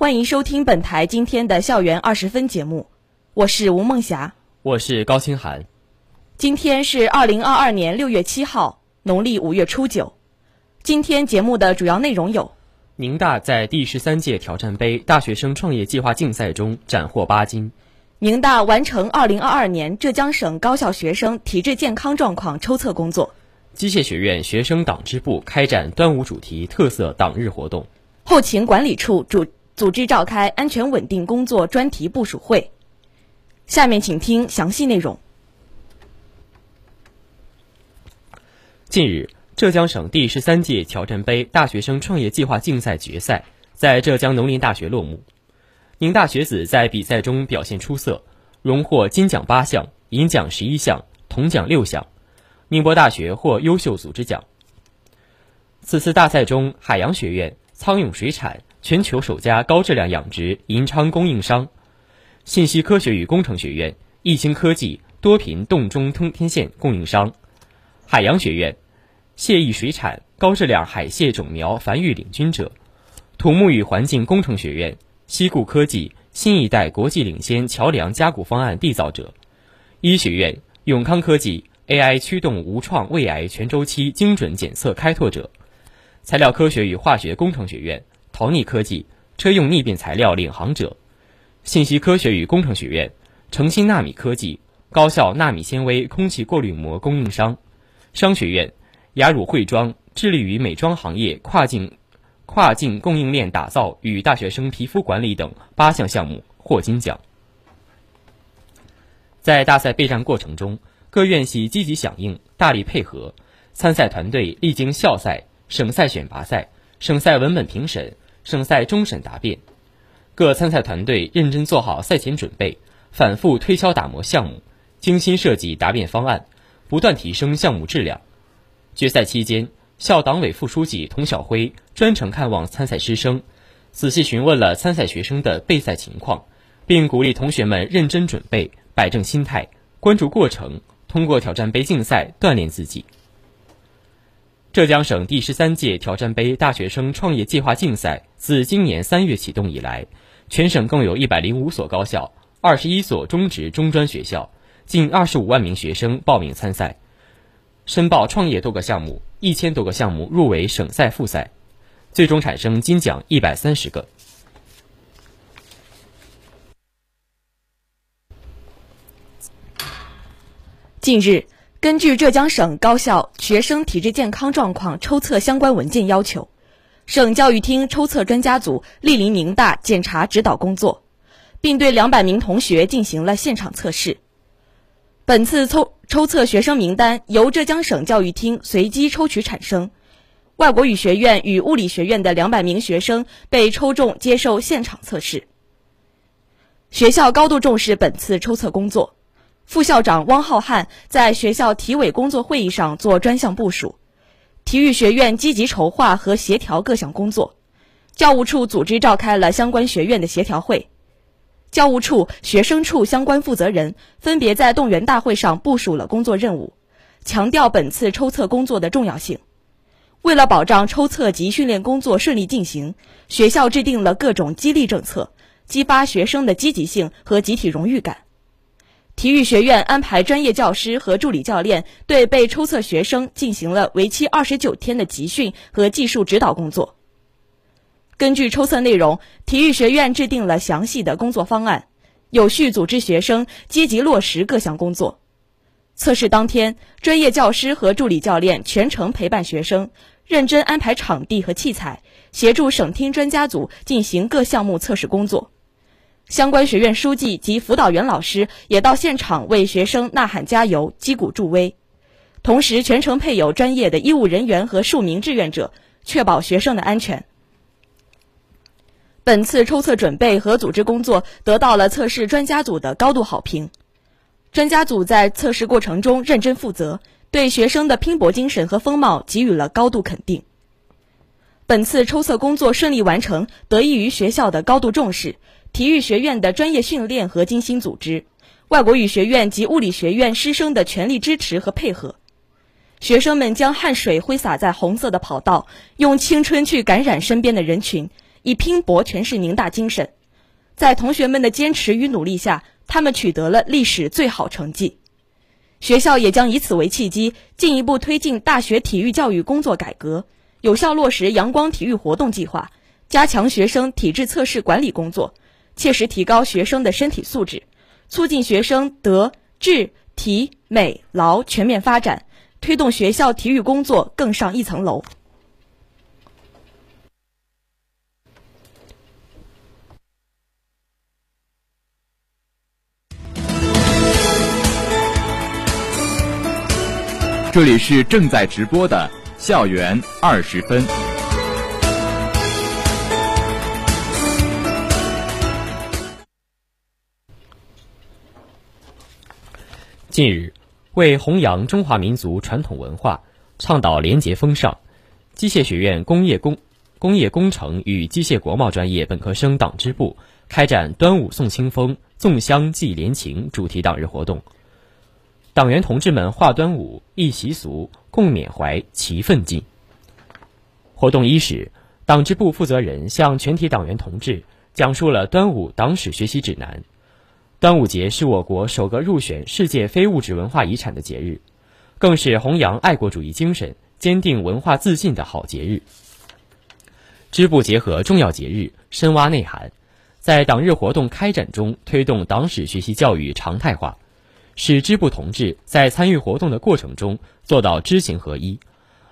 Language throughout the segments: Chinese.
欢迎收听本台今天的校园二十分节目，我是吴梦霞，我是高清涵。今天是二零二二年六月七号，农历五月初九。今天节目的主要内容有：宁大在第十三届挑战杯大学生创业计划竞赛中斩获八金；宁大完成二零二二年浙江省高校学生体质健康状况抽测工作；机械学院学生党支部开展端午主题特色党日活动；后勤管理处主。组织召开安全稳定工作专题部署会。下面请听详细内容。近日，浙江省第十三届挑战杯大学生创业计划竞赛决赛在浙江农林大学落幕。宁大学子在比赛中表现出色，荣获金奖八项、银奖十一项、铜奖六项。宁波大学获优秀组织奖。此次大赛中，海洋学院、苍永水产。全球首家高质量养殖银昌供应商，信息科学与工程学院易兴科技多频洞中通天线供应商，海洋学院蟹益水产高质量海蟹种苗繁育领军者，土木与环境工程学院西固科技新一代国际领先桥梁加固方案缔造者，医学院永康科技 AI 驱动无创胃癌全周期精准检测开拓者，材料科学与化学工程学院。陶逆科技车用逆变材料领航者，信息科学与工程学院诚新纳米科技高效纳米纤维空气过滤膜供应商，商学院雅乳汇妆致力于美妆行业跨境跨境供应链打造与大学生皮肤管理等八项项目获金奖。在大赛备战过程中，各院系积极响应，大力配合，参赛团队历经校赛、省赛选拔赛、省赛文本评审。省赛终审答辩，各参赛团队认真做好赛前准备，反复推敲打磨项目，精心设计答辩方案，不断提升项目质量。决赛期间，校党委副书记童晓辉专程看望参赛师生，仔细询问了参赛学生的备赛情况，并鼓励同学们认真准备，摆正心态，关注过程，通过挑战杯竞赛锻炼自己。浙江省第十三届挑战杯大学生创业计划竞赛自今年三月启动以来，全省共有一百零五所高校、二十一所中职、中专学校，近二十五万名学生报名参赛，申报创业多个项目，一千多个项目入围省赛、复赛，最终产生金奖一百三十个。近日。根据浙江省高校学生体质健康状况抽测相关文件要求，省教育厅抽测专家组莅临宁大检查指导工作，并对两百名同学进行了现场测试。本次抽抽测学生名单由浙江省教育厅随机抽取产生，外国语学院与物理学院的两百名学生被抽中接受现场测试。学校高度重视本次抽测工作。副校长汪浩瀚在学校体委工作会议上做专项部署，体育学院积极筹划和协调各项工作，教务处组织召开了相关学院的协调会，教务处、学生处相关负责人分别在动员大会上部署了工作任务，强调本次抽测工作的重要性。为了保障抽测及训练工作顺利进行，学校制定了各种激励政策，激发学生的积极性和集体荣誉感。体育学院安排专业教师和助理教练对被抽测学生进行了为期二十九天的集训和技术指导工作。根据抽测内容，体育学院制定了详细的工作方案，有序组织学生积极落实各项工作。测试当天，专业教师和助理教练全程陪伴学生，认真安排场地和器材，协助省厅专家组进行各项目测试工作。相关学院书记及辅导员老师也到现场为学生呐喊加油、击鼓助威，同时全程配有专业的医务人员和数名志愿者，确保学生的安全。本次抽测准备和组织工作得到了测试专家组的高度好评。专家组在测试过程中认真负责，对学生的拼搏精神和风貌给予了高度肯定。本次抽测工作顺利完成，得益于学校的高度重视、体育学院的专业训练和精心组织、外国语学院及物理学院师生的全力支持和配合。学生们将汗水挥洒在红色的跑道，用青春去感染身边的人群，以拼搏诠释宁大精神。在同学们的坚持与努力下，他们取得了历史最好成绩。学校也将以此为契机，进一步推进大学体育教育工作改革。有效落实阳光体育活动计划，加强学生体质测试管理工作，切实提高学生的身体素质，促进学生德智体美劳全面发展，推动学校体育工作更上一层楼。这里是正在直播的。校园二十分。近日，为弘扬中华民族传统文化，倡导廉洁风尚，机械学院工业工工业工程与机械国贸专业本科生党支部开展“端午送清风，粽香祭廉情”主题党日活动。党员同志们画端午，忆习俗，共缅怀，齐奋进。活动伊始，党支部负责人向全体党员同志讲述了端午党史学习指南。端午节是我国首个入选世界非物质文化遗产的节日，更是弘扬爱国主义精神、坚定文化自信的好节日。支部结合重要节日，深挖内涵，在党日活动开展中推动党史学习教育常态化。使支部同志在参与活动的过程中做到知行合一，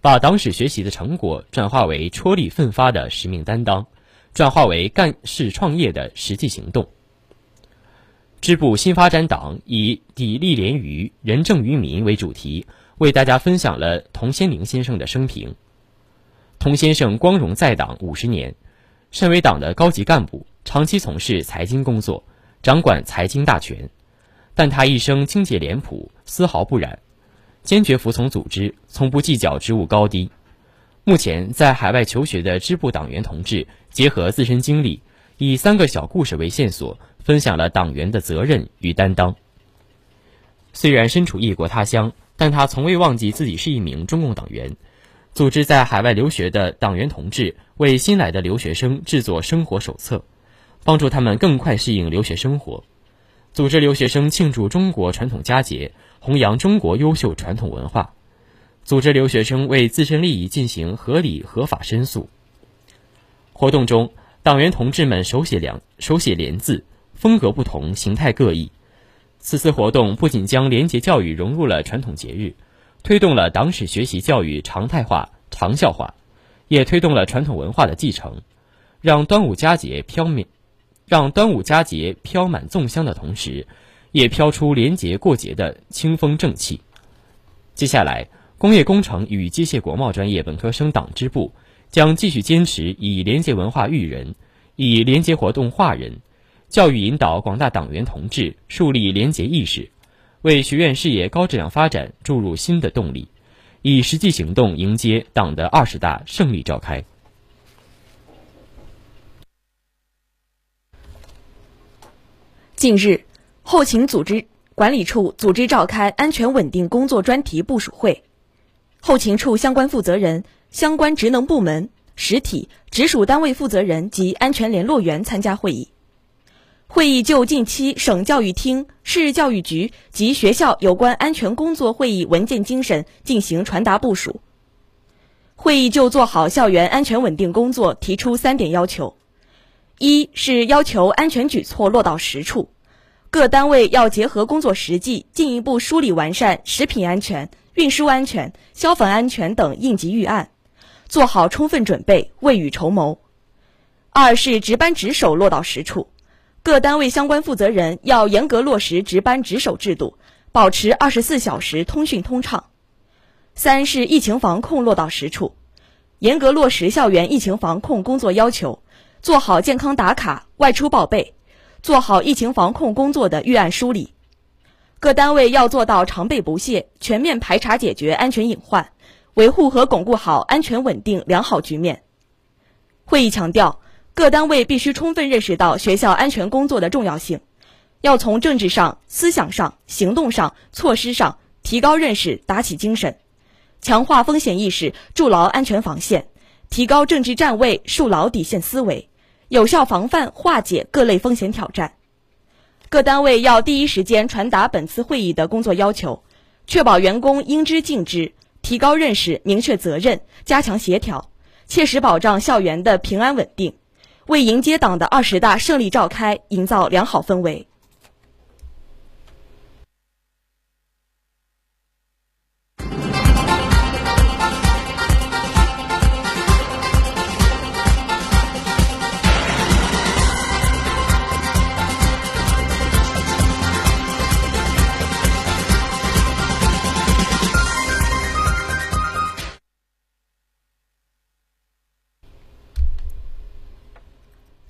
把党史学习的成果转化为踔厉奋发的使命担当，转化为干事创业的实际行动。支部新发展党以“砥砺廉于仁政于民”为主题，为大家分享了童先明先生的生平。童先生光荣在党五十年，身为党的高级干部，长期从事财经工作，掌管财经大权。但他一生清洁廉朴，丝毫不染，坚决服从组织，从不计较职务高低。目前在海外求学的支部党员同志，结合自身经历，以三个小故事为线索，分享了党员的责任与担当。虽然身处异国他乡，但他从未忘记自己是一名中共党员。组织在海外留学的党员同志，为新来的留学生制作生活手册，帮助他们更快适应留学生活。组织留学生庆祝中国传统佳节，弘扬中国优秀传统文化；组织留学生为自身利益进行合理合法申诉。活动中，党员同志们手写两手写联字，风格不同，形态各异。此次活动不仅将廉洁教育融入了传统节日，推动了党史学习教育常态化、长效化，也推动了传统文化的继承，让端午佳节飘渺。让端午佳节飘满粽香的同时，也飘出廉洁过节的清风正气。接下来，工业工程与机械国贸专业本科生党支部将继续坚持以廉洁文化育人，以廉洁活动化人，教育引导广大党员同志树立廉洁意识，为学院事业高质量发展注入新的动力，以实际行动迎接党的二十大胜利召开。近日，后勤组织管理处组织召开安全稳定工作专题部署会，后勤处相关负责人、相关职能部门、实体、直属单位负责人及安全联络员参加会议。会议就近期省教育厅、市教育局及学校有关安全工作会议文件精神进行传达部署。会议就做好校园安全稳定工作提出三点要求。一是要求安全举措落到实处，各单位要结合工作实际，进一步梳理完善食品安全、运输安全、消防安全等应急预案，做好充分准备，未雨绸缪。二是值班值守落到实处，各单位相关负责人要严格落实值班值守制度，保持二十四小时通讯通畅。三是疫情防控落到实处，严格落实校园疫情防控工作要求。做好健康打卡、外出报备，做好疫情防控工作的预案梳理。各单位要做到常备不懈，全面排查解决安全隐患，维护和巩固好安全稳定良好局面。会议强调，各单位必须充分认识到学校安全工作的重要性，要从政治上、思想上、行动上、措施上提高认识，打起精神，强化风险意识，筑牢安全防线，提高政治站位，树牢底线思维，有效防范化解各类风险挑战。各单位要第一时间传达本次会议的工作要求，确保员工应知尽知，提高认识，明确责任，加强协调。切实保障校园的平安稳定，为迎接党的二十大胜利召开营造良好氛围。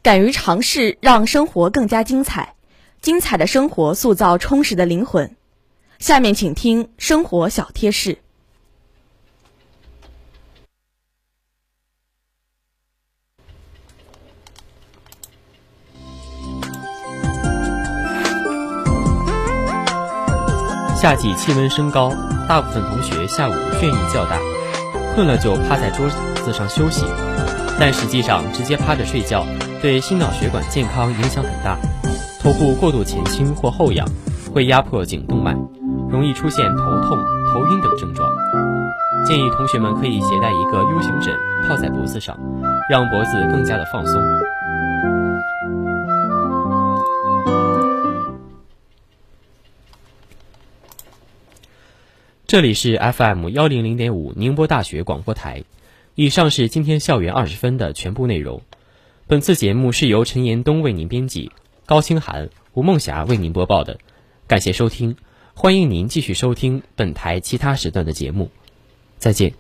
敢于尝试，让生活更加精彩。精彩的生活塑造充实的灵魂。下面请听生活小贴士。夏季气温升高，大部分同学下午倦意较大，困了就趴在桌子上休息，但实际上直接趴着睡觉。对心脑血管健康影响很大，头部过度前倾或后仰，会压迫颈动脉，容易出现头痛、头晕等症状。建议同学们可以携带一个 U 型枕套在脖子上，让脖子更加的放松。这里是 FM 幺零零点五宁波大学广播台，以上是今天校园二十分的全部内容。本次节目是由陈延东为您编辑，高清涵、吴梦霞为您播报的。感谢收听，欢迎您继续收听本台其他时段的节目。再见。